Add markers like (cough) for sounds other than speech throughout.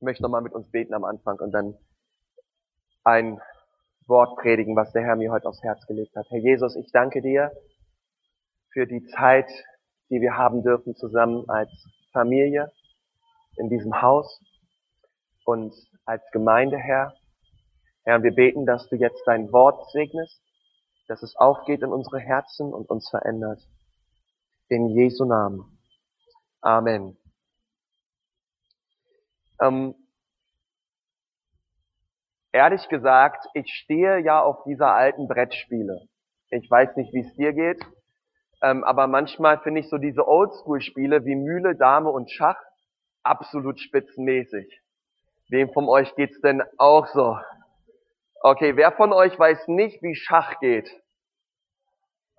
Ich möchte nochmal mit uns beten am Anfang und dann ein Wort predigen, was der Herr mir heute aufs Herz gelegt hat. Herr Jesus, ich danke dir für die Zeit, die wir haben dürfen zusammen als Familie in diesem Haus und als Gemeinde, Herr. Herr, wir beten, dass du jetzt dein Wort segnest, dass es aufgeht in unsere Herzen und uns verändert. In Jesu Namen. Amen. Ähm, ehrlich gesagt, ich stehe ja auf dieser alten Brettspiele. Ich weiß nicht, wie es dir geht, ähm, aber manchmal finde ich so diese Oldschool-Spiele wie Mühle, Dame und Schach absolut spitzenmäßig. Wem von euch geht's denn auch so? Okay, wer von euch weiß nicht, wie Schach geht?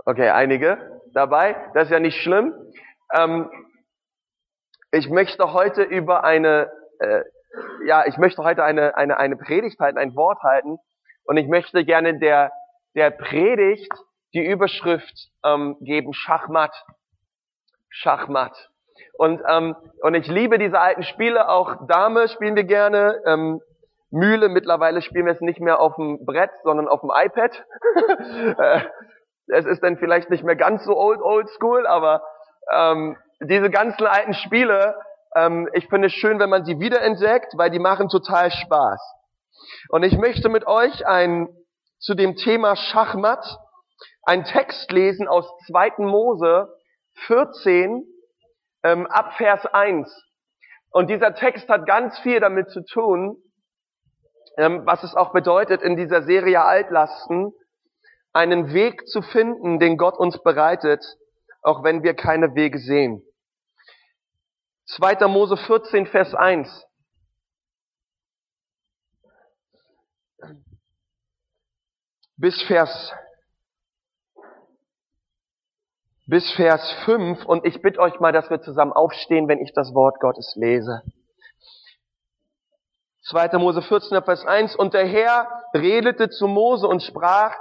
Okay, einige dabei. Das ist ja nicht schlimm. Ähm, ich möchte heute über eine äh, ja, ich möchte heute eine, eine, eine Predigt halten, ein Wort halten. Und ich möchte gerne der, der Predigt die Überschrift ähm, geben, Schachmatt. Schachmatt. Und, ähm, und ich liebe diese alten Spiele, auch Dame spielen wir gerne, ähm, Mühle, mittlerweile spielen wir es nicht mehr auf dem Brett, sondern auf dem iPad. (laughs) Äh, es ist dann vielleicht nicht mehr ganz so old, old school, aber ähm, diese ganzen alten Spiele, ähm, ich finde es schön, wenn man sie wiederentdeckt, weil die machen total Spaß. Und ich möchte mit euch ein, zu dem Thema Schachmatt einen Text lesen aus 2. Mose 14 ähm, ab Vers 1. Und dieser Text hat ganz viel damit zu tun, ähm, was es auch bedeutet, in dieser Serie Altlasten einen Weg zu finden, den Gott uns bereitet, auch wenn wir keine Wege sehen. 2. Mose 14, Vers 1. Bis Vers, bis Vers 5 und ich bitte euch mal, dass wir zusammen aufstehen, wenn ich das Wort Gottes lese. 2. Mose 14, Vers 1 und der Herr redete zu Mose und sprach,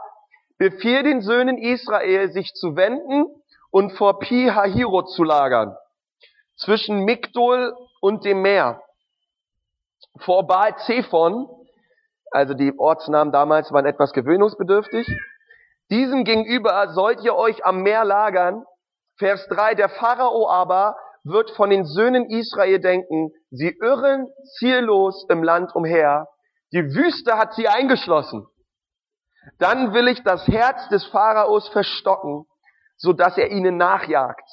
befiehl den Söhnen Israel, sich zu wenden und vor Pi Hahirot zu lagern zwischen Migdol und dem Meer. Vor Baal Zephon, also die Ortsnamen damals waren etwas gewöhnungsbedürftig, diesem gegenüber sollt ihr euch am Meer lagern. Vers 3, der Pharao aber wird von den Söhnen Israel denken, sie irren ziellos im Land umher. Die Wüste hat sie eingeschlossen. Dann will ich das Herz des Pharaos verstocken, so dass er ihnen nachjagt.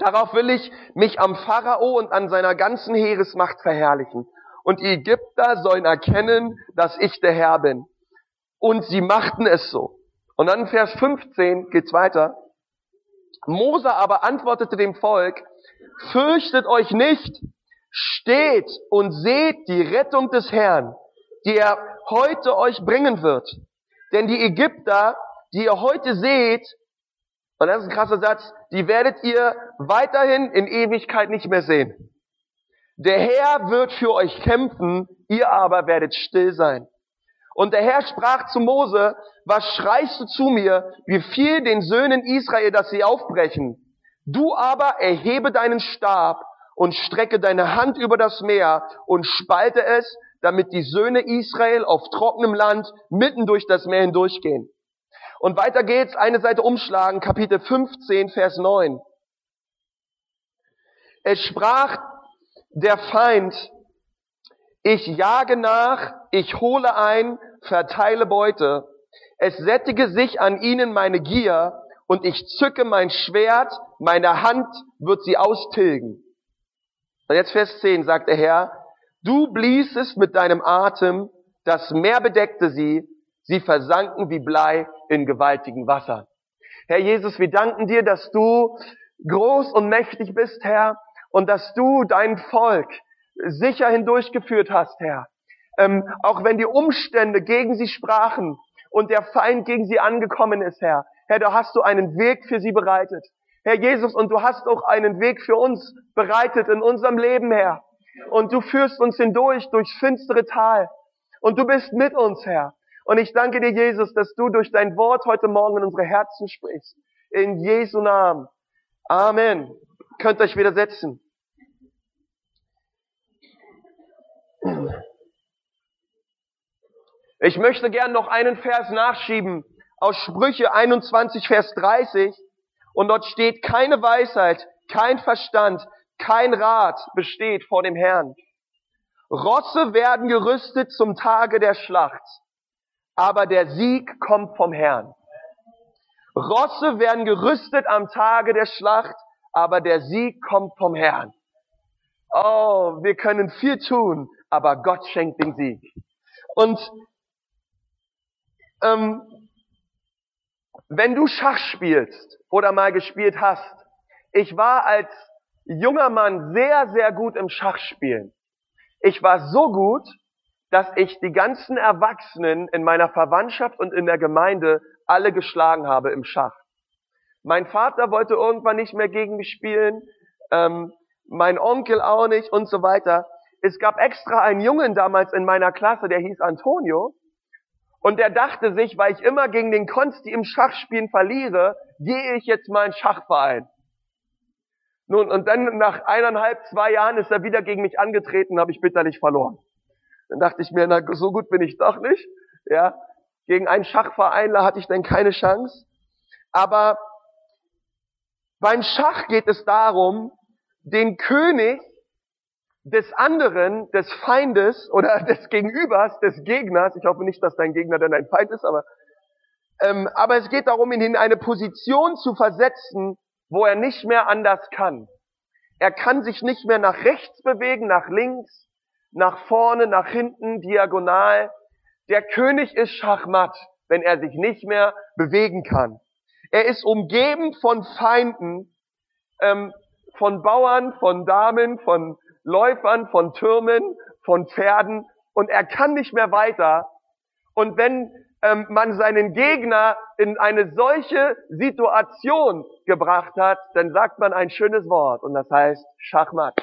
Darauf will ich mich am Pharao und an seiner ganzen Heeresmacht verherrlichen. Und die Ägypter sollen erkennen, dass ich der Herr bin. Und sie machten es so. Und dann Vers 15 geht's weiter. Mose aber antwortete dem Volk, fürchtet euch nicht, steht und seht die Rettung des Herrn, die er heute euch bringen wird. Denn die Ägypter, die ihr heute seht, und das ist ein krasser Satz, die werdet ihr weiterhin in Ewigkeit nicht mehr sehen. Der Herr wird für euch kämpfen, ihr aber werdet still sein. Und der Herr sprach zu Mose, was schreist du zu mir, wie viel den Söhnen Israel, dass sie aufbrechen? Du aber erhebe deinen Stab und strecke deine Hand über das Meer und spalte es, damit die Söhne Israel auf trockenem Land mitten durch das Meer hindurchgehen. Und weiter geht's, eine Seite umschlagen, Kapitel 15, Vers 9. Es sprach der Feind, ich jage nach, ich hole ein, verteile Beute. Es sättige sich an ihnen meine Gier und ich zücke mein Schwert, meine Hand wird sie austilgen. Und jetzt Vers 10 sagt der Herr, du bliesest mit deinem Atem, das Meer bedeckte sie, sie versanken wie Blei in gewaltigen Wassern. Herr Jesus, wir danken dir, dass du groß und mächtig bist, Herr, und dass du dein Volk sicher hindurchgeführt hast, Herr. Ähm, auch wenn die Umstände gegen sie sprachen und der Feind gegen sie angekommen ist, Herr. Herr, da hast du einen Weg für sie bereitet. Herr Jesus, und du hast auch einen Weg für uns bereitet in unserem Leben, Herr. Und du führst uns hindurch durchs finstere Tal. Und du bist mit uns, Herr. Und ich danke dir, Jesus, dass du durch dein Wort heute Morgen in unsere Herzen sprichst. In Jesu Namen. Amen. Könnt euch wieder setzen. Ich möchte gern noch einen Vers nachschieben aus Sprüche 21, Vers 30. Und dort steht, keine Weisheit, kein Verstand, kein Rat besteht vor dem Herrn. Rosse werden gerüstet zum Tage der Schlacht, aber der Sieg kommt vom Herrn. Rosse werden gerüstet am Tage der Schlacht, aber der Sieg kommt vom Herrn. Oh, wir können viel tun, aber Gott schenkt den Sieg. Und ähm, wenn du Schach spielst oder mal gespielt hast, ich war als junger Mann sehr, sehr gut im Schachspielen. Ich war so gut, dass ich die ganzen Erwachsenen in meiner Verwandtschaft und in der Gemeinde alle geschlagen habe im Schach. Mein Vater wollte irgendwann nicht mehr gegen mich spielen, ähm, mein Onkel auch nicht und so weiter. Es gab extra einen Jungen damals in meiner Klasse, der hieß Antonio. Und der dachte sich, weil ich immer gegen den Konsti im Schachspielen verliere, gehe ich jetzt mal in Schachverein. Nun, und dann nach eineinhalb, zwei Jahren ist er wieder gegen mich angetreten, habe ich bitterlich verloren. Dann dachte ich mir, na, so gut bin ich doch nicht. Ja, gegen einen Schachverein hatte ich dann keine Chance. Aber beim Schach geht es darum, den König des anderen, des Feindes oder (laughs) des Gegenübers, des Gegners, ich hoffe nicht, dass dein Gegner dann ein Feind ist, aber, ähm, aber es geht darum, ihn in eine Position zu versetzen, wo er nicht mehr anders kann. Er kann sich nicht mehr nach rechts bewegen, nach links, nach vorne, nach hinten, diagonal. Der König ist Schachmatt, wenn er sich nicht mehr bewegen kann. Er ist umgeben von Feinden, ähm, von Bauern, von Damen, von Läufern, von Türmen, von Pferden und er kann nicht mehr weiter. Und wenn ähm, man seinen Gegner in eine solche Situation gebracht hat, dann sagt man ein schönes Wort und das heißt Schachmatt.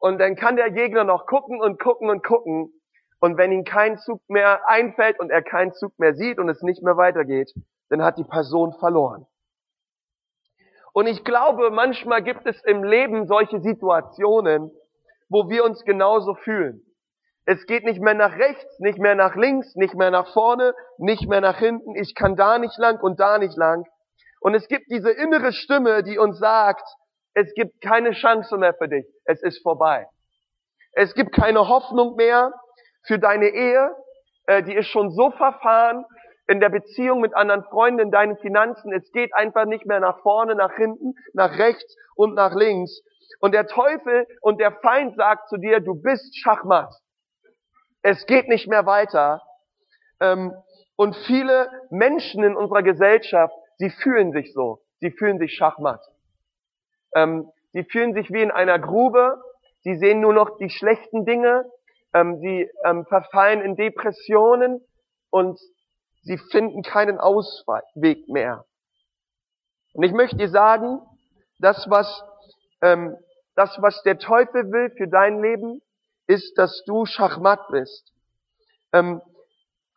Und dann kann der Gegner noch gucken und gucken und gucken. Und wenn ihm kein Zug mehr einfällt und er keinen Zug mehr sieht und es nicht mehr weitergeht, dann hat die Person verloren. Und ich glaube, manchmal gibt es im Leben solche Situationen, wo wir uns genauso fühlen. Es geht nicht mehr nach rechts, nicht mehr nach links, nicht mehr nach vorne, nicht mehr nach hinten. Ich kann da nicht lang und da nicht lang. Und es gibt diese innere Stimme, die uns sagt, es gibt keine Chance mehr für dich. Es ist vorbei. Es gibt keine Hoffnung mehr für deine Ehe. Äh, die ist schon so verfahren in der Beziehung mit anderen Freunden, in deinen Finanzen. Es geht einfach nicht mehr nach vorne, nach hinten, nach rechts und nach links. Und der Teufel und der Feind sagt zu dir, du bist Schachmatt. Es geht nicht mehr weiter. Ähm, und viele Menschen in unserer Gesellschaft, sie fühlen sich so. Sie fühlen sich schachmatt. Ähm, sie fühlen sich wie in einer Grube. Sie sehen nur noch die schlechten Dinge. Ähm, sie verfallen in Depressionen und sie finden keinen Ausweg mehr. Und ich möchte dir sagen, das was, das was der Teufel will für dein Leben, ist, dass du Schachmatt bist. Ähm,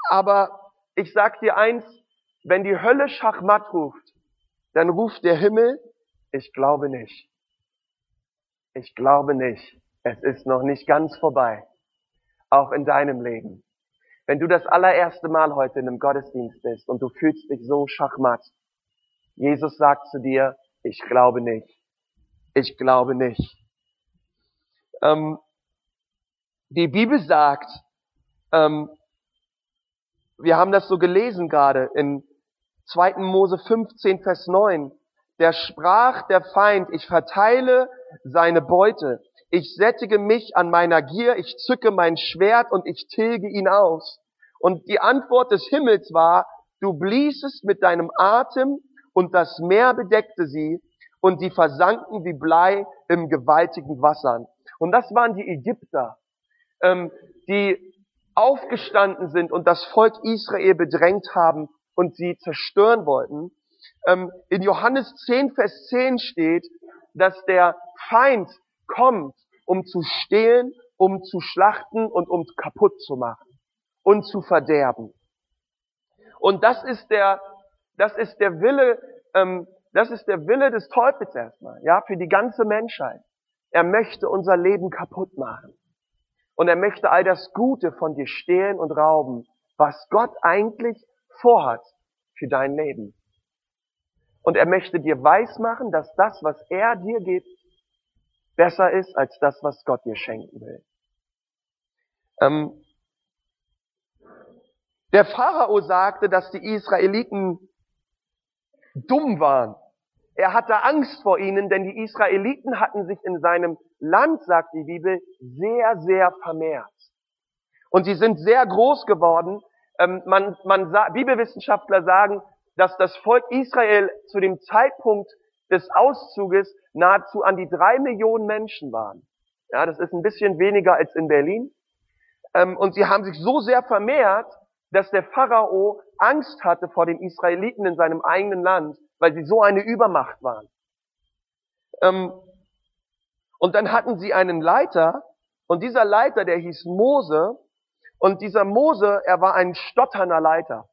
aber ich sag dir eins, wenn die Hölle Schachmatt ruft, dann ruft der Himmel, ich glaube nicht. Ich glaube nicht. Es ist noch nicht ganz vorbei. Auch in deinem Leben. Wenn du das allererste Mal heute in einem Gottesdienst bist und du fühlst dich so schachmatt, Jesus sagt zu dir, ich glaube nicht. Ich glaube nicht. Ähm, die Bibel sagt, ähm, wir haben das so gelesen gerade in 2. Mose 15, Vers 9. Der sprach der Feind, ich verteile seine Beute. Ich sättige mich an meiner Gier, ich zücke mein Schwert und ich tilge ihn aus. Und die Antwort des Himmels war, du bliesest mit deinem Atem und das Meer bedeckte sie und sie versanken wie Blei im gewaltigen Wassern. Und das waren die Ägypter ähm, die aufgestanden sind und das Volk Israel bedrängt haben und sie zerstören wollten. Ähm, in Johannes 10, Vers 10 steht, dass der Feind kommt, um zu stehlen, um zu schlachten und um kaputt zu machen und zu verderben. Und das ist der, das ist der Wille, ähm, das ist der Wille des Teufels erstmal, ja, für die ganze Menschheit. Er möchte unser Leben kaputt machen. Und er möchte all das Gute von dir stehlen und rauben, was Gott eigentlich vorhat für dein Leben. Und er möchte dir weismachen, dass das, was er dir gibt, besser ist als das, was Gott dir schenken will. Ähm, der Pharao sagte, dass die Israeliten dumm waren. Er hatte Angst vor ihnen, denn die Israeliten hatten sich in seinem Land, sagt die Bibel, sehr, sehr vermehrt. Und sie sind sehr groß geworden. Ähm, man, man, Bibelwissenschaftler sagen, dass das Volk Israel zu dem Zeitpunkt des Auszuges nahezu an die drei Millionen Menschen waren. Ja, das ist ein bisschen weniger als in Berlin. Ähm, und sie haben sich so sehr vermehrt, dass der Pharao Angst hatte vor den Israeliten in seinem eigenen Land, weil sie so eine Übermacht waren. Ähm, und dann hatten sie einen Leiter, und dieser Leiter, der hieß Mose, und dieser Mose, er war ein stotternder Leiter.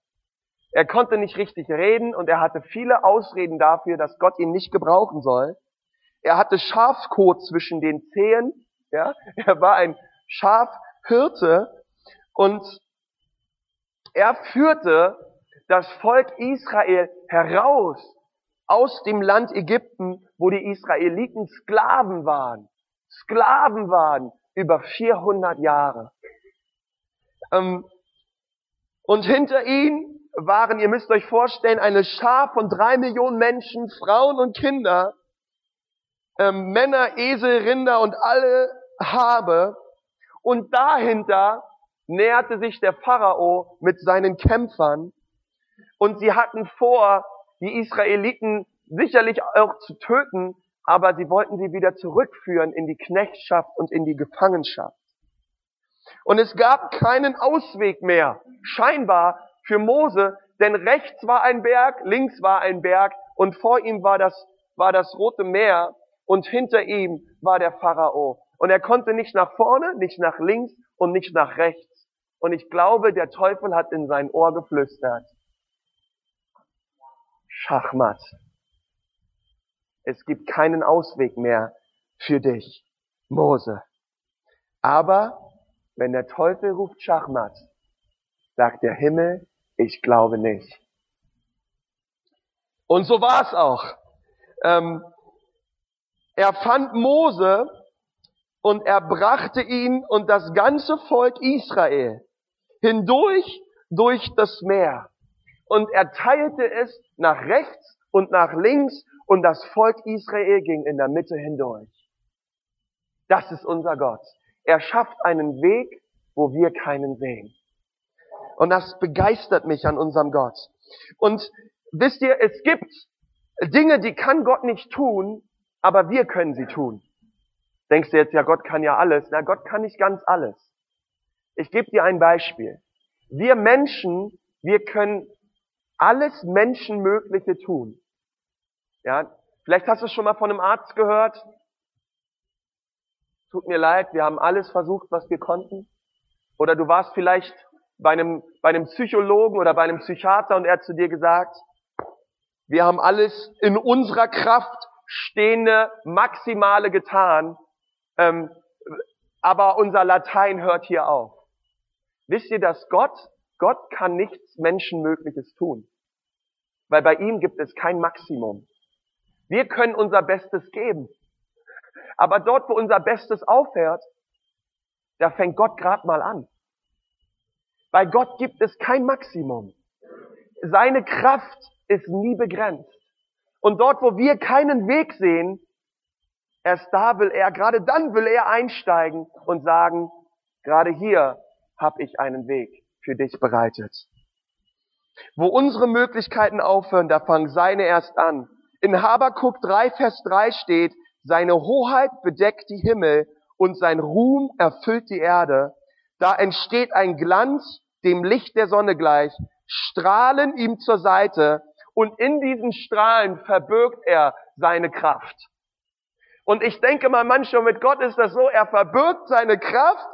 Er konnte nicht richtig reden und er hatte viele Ausreden dafür, dass Gott ihn nicht gebrauchen soll. Er hatte Schafskot zwischen den Zehen, ja, er war ein Schafhirte und er führte das Volk Israel heraus aus dem Land Ägypten, wo die Israeliten Sklaven waren. Sklaven waren über 400 Jahre. Ähm, und hinter ihnen waren, ihr müsst euch vorstellen, eine Schar von drei Millionen Menschen, Frauen und Kinder, ähm, Männer, Esel, Rinder und alle Habe. Und dahinter näherte sich der Pharao mit seinen Kämpfern und sie hatten vor, die Israeliten sicherlich auch zu töten, aber sie wollten sie wieder zurückführen in die Knechtschaft und in die Gefangenschaft. Und es gab keinen Ausweg mehr, scheinbar für Mose, denn rechts war ein Berg, links war ein Berg und vor ihm war das, war das Rote Meer und hinter ihm war der Pharao. Und er konnte nicht nach vorne, nicht nach links und nicht nach rechts. Und ich glaube, der Teufel hat in sein Ohr geflüstert. Schachmatt. Es gibt keinen Ausweg mehr für dich, Mose. Aber wenn der Teufel ruft Schachmatt, sagt der Himmel, ich glaube nicht. Und so war es auch. Ähm, er fand Mose und er brachte ihn und das ganze Volk Israel hindurch durch das Meer. Und er teilte es nach rechts und nach links und das Volk Israel ging in der Mitte hindurch. Das ist unser Gott. Er schafft einen Weg, wo wir keinen sehen. Und das begeistert mich an unserem Gott. Und wisst ihr, es gibt Dinge, die kann Gott nicht tun, aber wir können sie tun. Denkst du jetzt, ja, Gott kann ja alles. Na, Gott kann nicht ganz alles. Ich gebe dir ein Beispiel. Wir Menschen, wir können alles Menschenmögliche tun. Ja, vielleicht hast du es schon mal von einem Arzt gehört. Tut mir leid, wir haben alles versucht, was wir konnten. Oder du warst vielleicht bei einem, bei einem Psychologen oder bei einem Psychiater und er hat zu dir gesagt, wir haben alles in unserer Kraft stehende Maximale getan, ähm, aber unser Latein hört hier auf. Wisst ihr, dass Gott, Gott kann nichts Menschenmögliches tun. Weil bei ihm gibt es kein Maximum. Wir können unser Bestes geben. Aber dort, wo unser Bestes aufhört, da fängt Gott gerade mal an. Bei Gott gibt es kein Maximum. Seine Kraft ist nie begrenzt. Und dort, wo wir keinen Weg sehen, erst da will er, gerade dann will er einsteigen und sagen, gerade hier habe ich einen Weg für dich bereitet. Wo unsere Möglichkeiten aufhören, da fangen seine erst an. In Habakuk 3, Vers 3 steht, seine Hoheit bedeckt die Himmel und sein Ruhm erfüllt die Erde. Da entsteht ein Glanz, dem Licht der Sonne gleich, Strahlen ihm zur Seite und in diesen Strahlen verbirgt er seine Kraft. Und ich denke mal, manchmal mit Gott ist das so, er verbirgt seine Kraft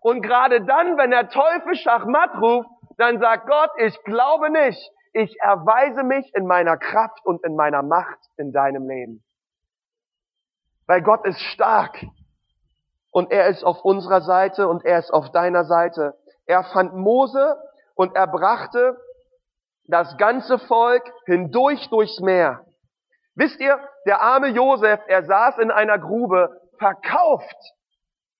und gerade dann, wenn der Teufel Schachmatt ruft, dann sagt Gott, ich glaube nicht. Ich erweise mich in meiner Kraft und in meiner Macht in deinem Leben. Weil Gott ist stark. Und er ist auf unserer Seite und er ist auf deiner Seite. Er fand Mose und er brachte das ganze Volk hindurch durchs Meer. Wisst ihr, der arme Josef, er saß in einer Grube, verkauft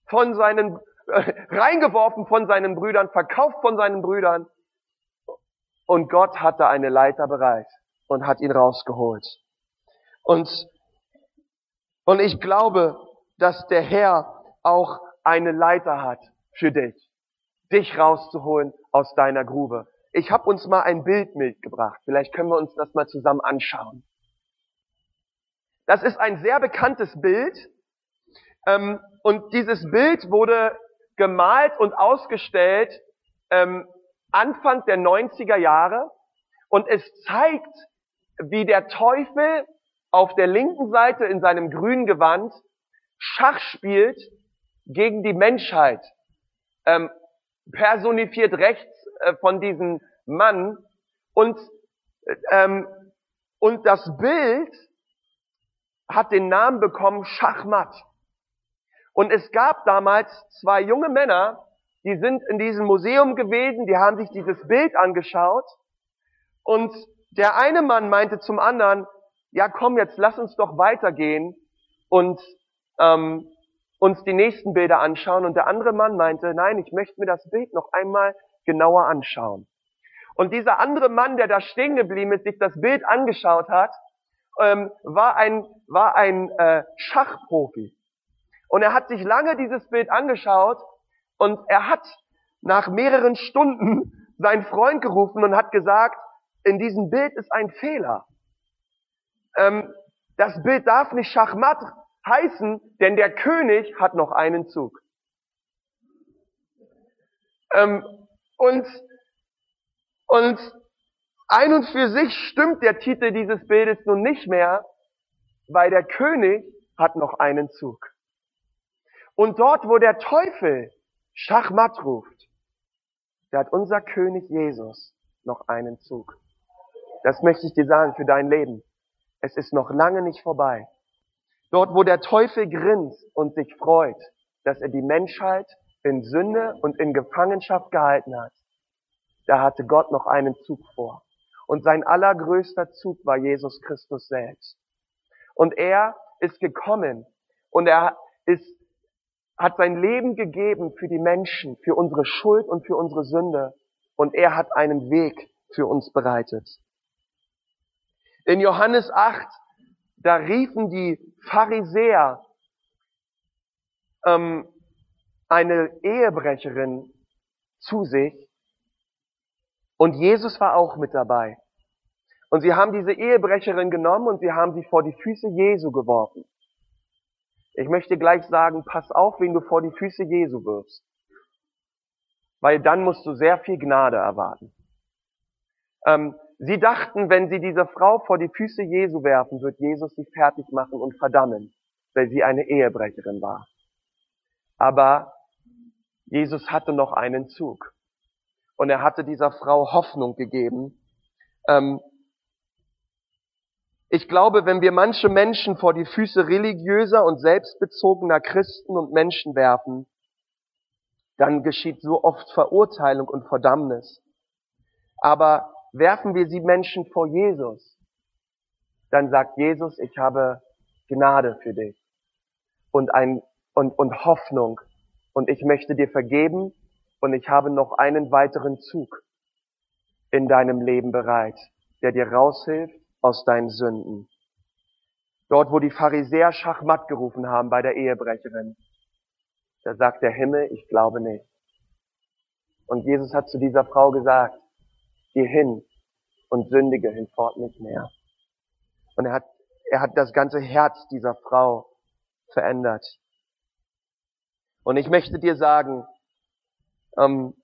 von seinen, äh, reingeworfen von seinen Brüdern, verkauft von seinen Brüdern. Und Gott hatte eine Leiter bereit und hat ihn rausgeholt. Und, und ich glaube, dass der Herr auch eine Leiter hat für dich, dich rauszuholen aus deiner Grube. Ich habe uns mal ein Bild mitgebracht. Vielleicht können wir uns das mal zusammen anschauen. Das ist ein sehr bekanntes Bild. Ähm, und dieses Bild wurde gemalt und ausgestellt ähm, Anfang der 90er Jahre. Und es zeigt, wie der Teufel auf der linken Seite in seinem grünen Gewand Schach spielt gegen die Menschheit. Ähm, personifiert rechts äh, von diesem Mann. Und, ähm, und das Bild hat den Namen bekommen Schachmatt. Und es gab damals zwei junge Männer, die sind in diesem Museum gewesen, die haben sich dieses Bild angeschaut. Und der eine Mann meinte zum anderen, ja komm, jetzt lass uns doch weitergehen und ähm, uns die nächsten Bilder anschauen. Und der andere Mann meinte, nein, ich möchte mir das Bild noch einmal genauer anschauen. Und dieser andere Mann, der da stehen geblieben ist, sich das Bild angeschaut hat, ähm, war ein, war ein äh, Schachprofi. Und er hat sich lange dieses Bild angeschaut und er hat nach mehreren Stunden (laughs) seinen Freund gerufen und hat gesagt, in diesem Bild ist ein Fehler. Ähm, das Bild darf nicht Schachmatt heißen, denn der König hat noch einen Zug. Ähm, und, und ein und für sich stimmt der Titel dieses Bildes nun nicht mehr, weil der König hat noch einen Zug. Und dort, wo der Teufel Schachmatt ruft, da hat unser König Jesus noch einen Zug. Das möchte ich dir sagen für dein Leben. Es ist noch lange nicht vorbei. Dort, wo der Teufel grinst und sich freut, dass er die Menschheit in Sünde und in Gefangenschaft gehalten hat, da hatte Gott noch einen Zug vor. Und sein allergrößter Zug war Jesus Christus selbst. Und er ist gekommen und er ist, hat sein Leben gegeben für die Menschen, für unsere Schuld und für unsere Sünde. Und er hat einen Weg für uns bereitet. In Johannes 8, da riefen die Pharisäer ähm, eine Ehebrecherin zu sich und Jesus war auch mit dabei. Und sie haben diese Ehebrecherin genommen und sie haben sie vor die Füße Jesu geworfen. Ich möchte gleich sagen, pass auf, wen du vor die Füße Jesu wirfst. Weil dann musst du sehr viel Gnade erwarten. Ähm, sie dachten, wenn sie diese Frau vor die Füße Jesu werfen, wird Jesus sie fertig machen und verdammen, weil sie eine Ehebrecherin war. Aber Jesus hatte noch einen Zug. Und er hatte dieser Frau Hoffnung gegeben, ähm, ich glaube, wenn wir manche Menschen vor die Füße religiöser und selbstbezogener Christen und Menschen werfen, dann geschieht so oft Verurteilung und Verdammnis. Aber werfen wir sie Menschen vor Jesus, dann sagt Jesus, ich habe Gnade für dich und, ein, und, und Hoffnung und ich möchte dir vergeben und ich habe noch einen weiteren Zug in deinem Leben bereit, der dir raushilft aus deinen Sünden. Dort, wo die Pharisäer Schachmatt gerufen haben bei der Ehebrecherin, da sagt der Himmel, ich glaube nicht. Und Jesus hat zu dieser Frau gesagt, geh hin und sündige hinfort nicht mehr. Und er hat, er hat das ganze Herz dieser Frau verändert. Und ich möchte dir sagen, ähm,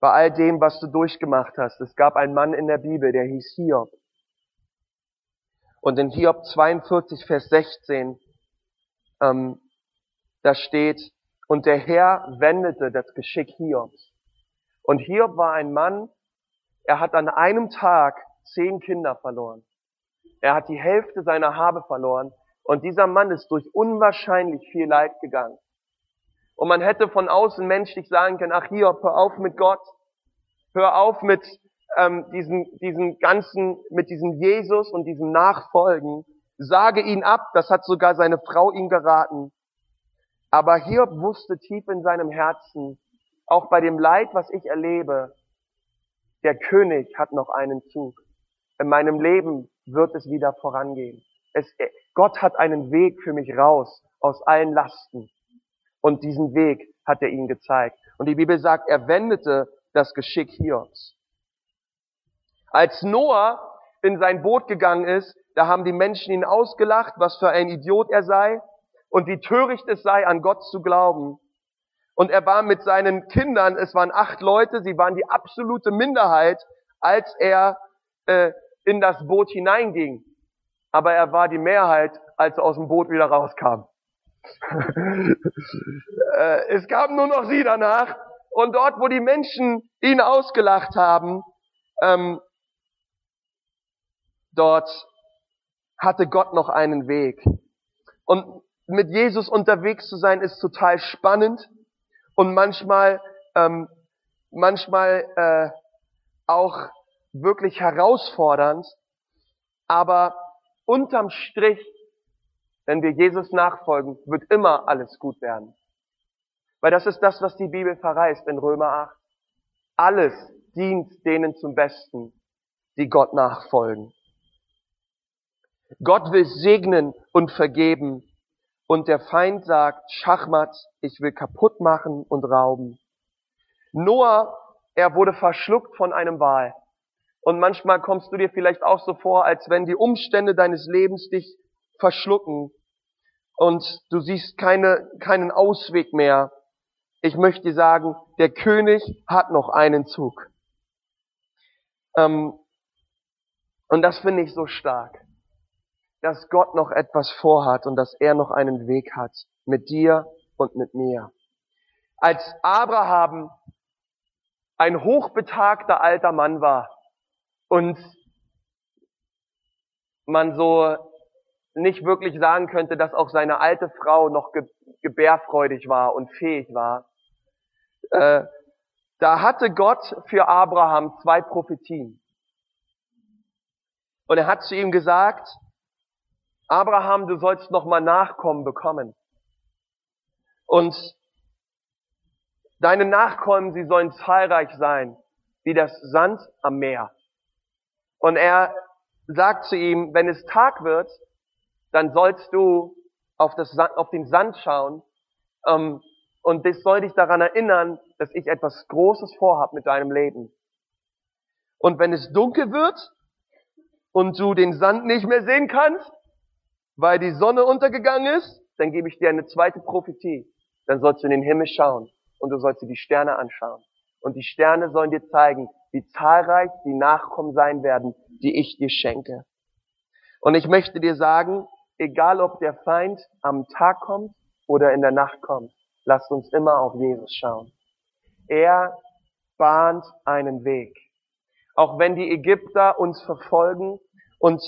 bei all dem, was du durchgemacht hast. Es gab einen Mann in der Bibel, der hieß Hiob. Und in Hiob 42, Vers 16, ähm, da steht, und der Herr wendete das Geschick Hiobs. Und Hiob war ein Mann, er hat an einem Tag zehn Kinder verloren. Er hat die Hälfte seiner Habe verloren Und dieser Mann ist durch unwahrscheinlich viel Leid gegangen. Und man hätte von außen menschlich sagen können, ach Hiob, hör auf mit Gott. Hör auf mit ähm, diesen, diesen ganzen, mit diesem Jesus und diesem Nachfolgen. Sage ihn ab. Das hat sogar seine Frau ihm geraten. Aber Hiob wusste tief in seinem Herzen, auch bei dem Leid, was ich erlebe, der König hat noch einen Zug. In meinem Leben wird es wieder vorangehen. Es, Gott hat einen Weg für mich raus aus allen Lasten. Und diesen Weg hat er ihnen gezeigt. Und die Bibel sagt, er wendete das Geschick Hiobs. Als Noah in sein Boot gegangen ist, da haben die Menschen ihn ausgelacht, was für ein Idiot er sei und wie töricht es sei, an Gott zu glauben. Und er war mit seinen Kindern, es waren acht Leute, sie waren die absolute Minderheit, als er äh, in das Boot hineinging. Aber er war die Mehrheit, als er aus dem Boot wieder rauskam. (laughs) äh, es gab nur noch sie danach. Und dort, wo die Menschen ihn ausgelacht haben, ähm, dort hatte Gott noch einen Weg. Und mit Jesus unterwegs zu sein, ist total spannend und manchmal, ähm, manchmal äh, auch wirklich herausfordernd. Aber unterm Strich, wenn wir Jesus nachfolgen, wird immer alles gut werden. Weil das ist das, was die Bibel verreißt in Römer 8. Alles dient denen zum Besten, die Gott nachfolgen. Gott will segnen und vergeben. Und der Feind sagt, Schachmat, ich will kaputt machen und rauben. Noah, er wurde verschluckt von einem Wal. Und manchmal kommst du dir vielleicht auch so vor, als wenn die Umstände deines Lebens dich verschlucken und du siehst keine, keinen Ausweg mehr. Ich möchte dir sagen, der König hat noch einen Zug. Ähm, und das finde ich so stark dass Gott noch etwas vorhat und dass er noch einen Weg hat mit dir und mit mir. Als Abraham ein hochbetagter alter Mann war und man so nicht wirklich sagen könnte, dass auch seine alte Frau noch gebärfreudig war und fähig war, äh, da hatte Gott für Abraham zwei Prophetien. Und er hat zu ihm gesagt, Abraham, du sollst noch mal Nachkommen bekommen. Und deine Nachkommen, sie sollen zahlreich sein, wie das Sand am Meer. Und er sagt zu ihm, wenn es Tag wird, dann sollst du auf, das, auf den Sand schauen ähm, und das soll dich daran erinnern, dass ich etwas Großes vorhab mit deinem Leben. Und wenn es dunkel wird und du den Sand nicht mehr sehen kannst, weil die Sonne untergegangen ist, dann gebe ich dir eine zweite Prophetie. Dann sollst du in den Himmel schauen und du sollst dir die Sterne anschauen. Und die Sterne sollen dir zeigen, wie zahlreich die Nachkommen sein werden, die ich dir schenke. Und ich möchte dir sagen, egal ob der Feind am Tag kommt oder in der Nacht kommt, lasst uns immer auf Jesus schauen. Er bahnt einen Weg. Auch wenn die Ägypter uns verfolgen und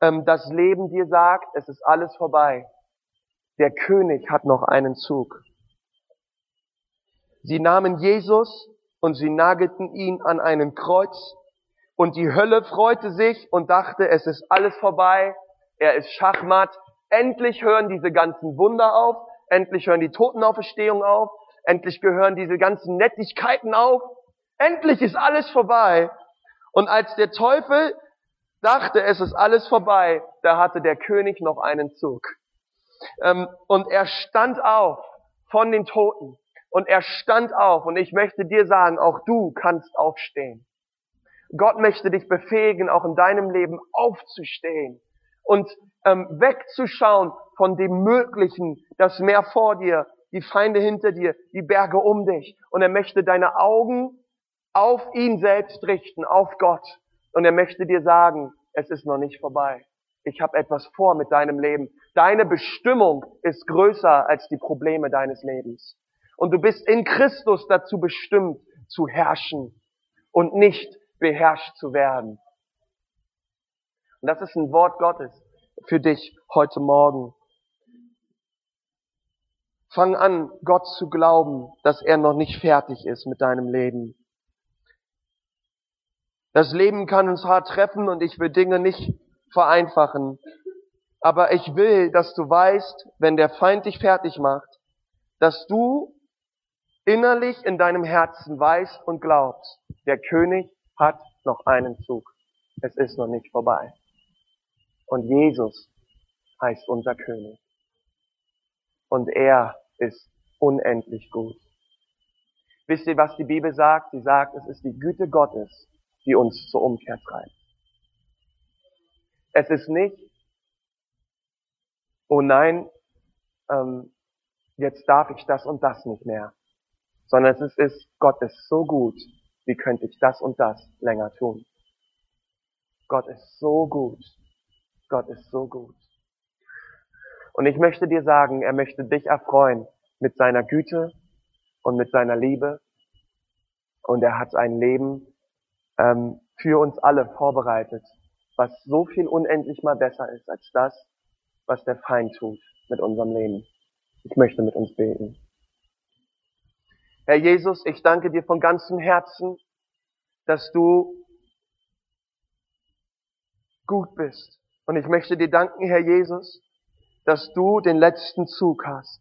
das Leben dir sagt, es ist alles vorbei. Der König hat noch einen Zug. Sie nahmen Jesus und sie nagelten ihn an einen Kreuz und die Hölle freute sich und dachte, es ist alles vorbei, er ist Schachmatt, endlich hören diese ganzen Wunder auf, endlich hören die Totenauferstehung auf, endlich gehören diese ganzen Nettigkeiten auf, endlich ist alles vorbei. Und als der Teufel dachte, es ist alles vorbei, da hatte der König noch einen Zug. Ähm, und er stand auf von den Toten. Und er stand auf. Und ich möchte dir sagen, auch du kannst aufstehen. Gott möchte dich befähigen, auch in deinem Leben aufzustehen und ähm, wegzuschauen von dem Möglichen, das Meer vor dir, die Feinde hinter dir, die Berge um dich. Und er möchte deine Augen auf ihn selbst richten, auf Gott. Und er möchte dir sagen, es ist noch nicht vorbei. Ich habe etwas vor mit deinem Leben. Deine Bestimmung ist größer als die Probleme deines Lebens. Und du bist in Christus dazu bestimmt, zu herrschen und nicht beherrscht zu werden. Und das ist ein Wort Gottes für dich heute Morgen. Fang an, Gott zu glauben, dass er noch nicht fertig ist mit deinem Leben. Das Leben kann uns hart treffen und ich will Dinge nicht vereinfachen. Aber ich will, dass du weißt, wenn der Feind dich fertig macht, dass du innerlich in deinem Herzen weißt und glaubst, der König hat noch einen Zug. Es ist noch nicht vorbei. Und Jesus heißt unser König. Und er ist unendlich gut. Wisst ihr, was die Bibel sagt? Sie sagt, es ist die Güte Gottes, die uns zur Umkehr treibt. Es ist nicht, oh nein, ähm, jetzt darf ich das und das nicht mehr, sondern es ist, Gott ist so gut, wie könnte ich das und das länger tun? Gott ist so gut. Gott ist so gut. Und ich möchte dir sagen, er möchte dich erfreuen mit seiner Güte und mit seiner Liebe. Und er hat ein Leben ähm, für uns alle vorbereitet, was so viel unendlich mal besser ist als das, was der Feind tut mit unserem Leben. Ich möchte mit uns beten. Herr Jesus, ich danke dir von ganzem Herzen, dass du gut bist. Und ich möchte dir danken, Herr Jesus, dass du den letzten Zug hast.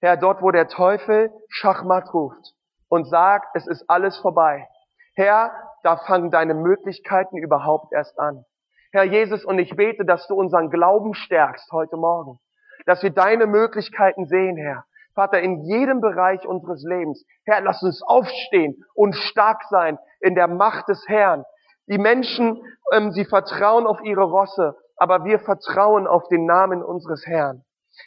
Herr, dort, wo der Teufel Schachmatt ruft und sagt, es ist alles vorbei. Herr, da fangen deine Möglichkeiten überhaupt erst an. Herr Jesus, und ich bete, dass du unseren Glauben stärkst heute Morgen. Dass wir deine Möglichkeiten sehen, Herr. Vater, in jedem Bereich unseres Lebens. Herr, lass uns aufstehen und stark sein in der Macht des Herrn. Die Menschen, ähm, sie vertrauen auf ihre Rosse, aber wir vertrauen auf den Namen unseres Herrn.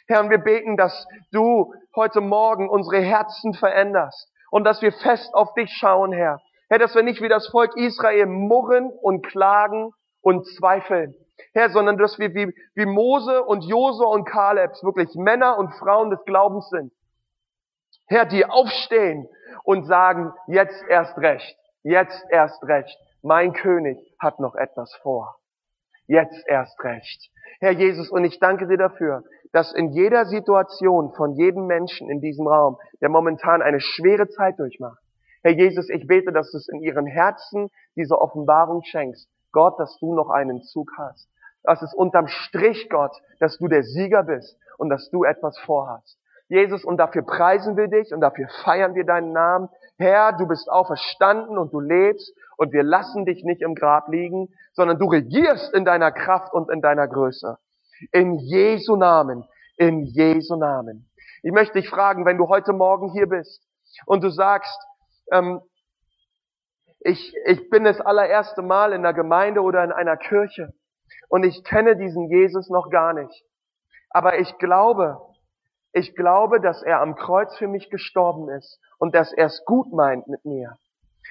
Herr, und wir beten, dass du heute Morgen unsere Herzen veränderst und dass wir fest auf dich schauen, Herr. Herr, dass wir nicht wie das Volk Israel murren und klagen und zweifeln. Herr, sondern dass wir wie, wie Mose und Josua und Kalebs wirklich Männer und Frauen des Glaubens sind. Herr, die aufstehen und sagen, jetzt erst recht, jetzt erst recht. Mein König hat noch etwas vor. Jetzt erst recht. Herr Jesus, und ich danke dir dafür, dass in jeder Situation von jedem Menschen in diesem Raum, der momentan eine schwere Zeit durchmacht, Herr Jesus, ich bete, dass du es in ihren Herzen diese Offenbarung schenkst. Gott, dass du noch einen Zug hast. Dass es unterm Strich, Gott, dass du der Sieger bist und dass du etwas vorhast. Jesus, und dafür preisen wir dich und dafür feiern wir deinen Namen. Herr, du bist auferstanden und du lebst und wir lassen dich nicht im Grab liegen, sondern du regierst in deiner Kraft und in deiner Größe. In Jesu Namen, in Jesu Namen. Ich möchte dich fragen, wenn du heute Morgen hier bist und du sagst, ähm, ich, ich bin das allererste Mal in einer Gemeinde oder in einer Kirche und ich kenne diesen Jesus noch gar nicht. Aber ich glaube, ich glaube, dass er am Kreuz für mich gestorben ist und dass er es gut meint mit mir.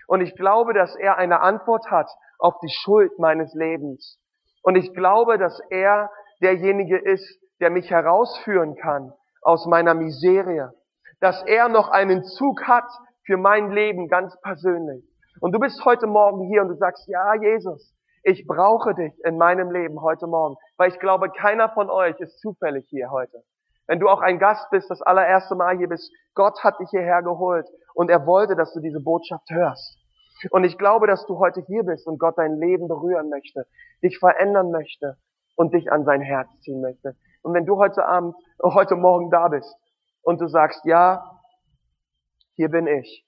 Und ich glaube, dass er eine Antwort hat auf die Schuld meines Lebens. Und ich glaube, dass er derjenige ist, der mich herausführen kann aus meiner Miserie. Dass er noch einen Zug hat für mein Leben ganz persönlich. Und du bist heute Morgen hier und du sagst, ja, Jesus, ich brauche dich in meinem Leben heute Morgen, weil ich glaube, keiner von euch ist zufällig hier heute. Wenn du auch ein Gast bist, das allererste Mal hier bist, Gott hat dich hierher geholt und er wollte, dass du diese Botschaft hörst. Und ich glaube, dass du heute hier bist und Gott dein Leben berühren möchte, dich verändern möchte und dich an sein Herz ziehen möchte. Und wenn du heute Abend, heute Morgen da bist und du sagst, ja, hier bin ich,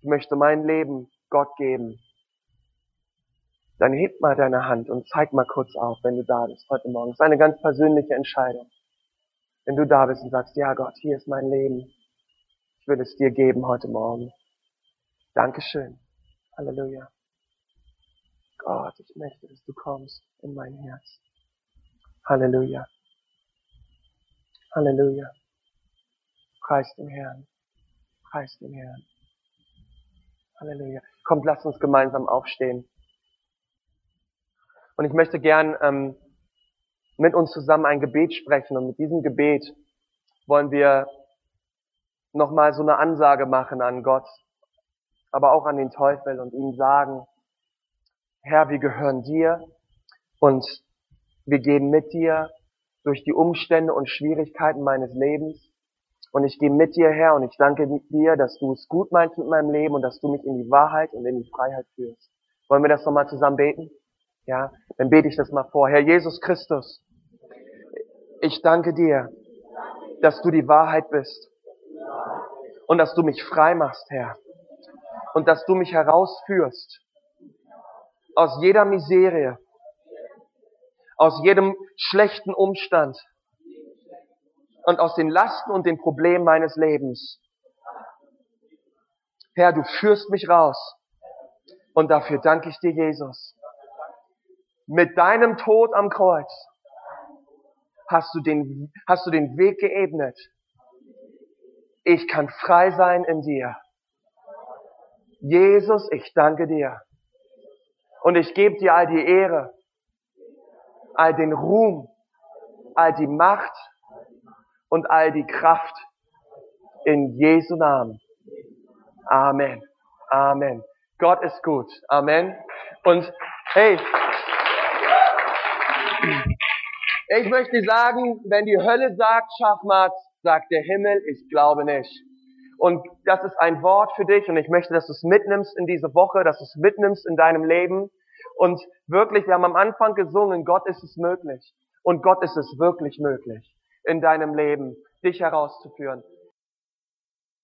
ich möchte mein Leben Gott geben, dann heb mal deine Hand und zeig mal kurz auf, wenn du da bist heute Morgen. Das ist eine ganz persönliche Entscheidung. Wenn du da bist und sagst, ja Gott, hier ist mein Leben. Ich will es dir geben heute Morgen. Dankeschön. Halleluja. Gott, ich möchte, dass du kommst in mein Herz. Halleluja. Halleluja. Preis den Herrn. Preis den Herrn. Halleluja. Kommt, lasst uns gemeinsam aufstehen. Und ich möchte gern ähm, mit uns zusammen ein Gebet sprechen. Und mit diesem Gebet wollen wir nochmal so eine Ansage machen an Gott, aber auch an den Teufel und ihm sagen, Herr, wir gehören dir und wir gehen mit dir durch die Umstände und Schwierigkeiten meines Lebens. Und ich gehe mit dir her und ich danke dir, dass du es gut meinst mit meinem Leben und dass du mich in die Wahrheit und in die Freiheit führst. Wollen wir das nochmal zusammen beten? Ja, dann bete ich das mal vor. Herr Jesus Christus, ich danke dir, dass du die Wahrheit bist und dass du mich frei machst, Herr. Und dass du mich herausführst aus jeder Miserie, aus jedem schlechten Umstand und aus den Lasten und den Problemen meines Lebens. Herr, du führst mich raus. Und dafür danke ich dir, Jesus. Mit deinem Tod am Kreuz hast du den, hast du den Weg geebnet. Ich kann frei sein in dir. Jesus, ich danke dir. Und ich gebe dir all die Ehre, all den Ruhm, all die Macht und all die Kraft in Jesu Namen. Amen. Amen. Gott ist gut. Amen. Und hey, ich möchte sagen, wenn die Hölle sagt, Schachmat, sagt der Himmel, ich glaube nicht. Und das ist ein Wort für dich und ich möchte, dass du es mitnimmst in diese Woche, dass du es mitnimmst in deinem Leben. Und wirklich, wir haben am Anfang gesungen, Gott ist es möglich. Und Gott ist es wirklich möglich, in deinem Leben dich herauszuführen.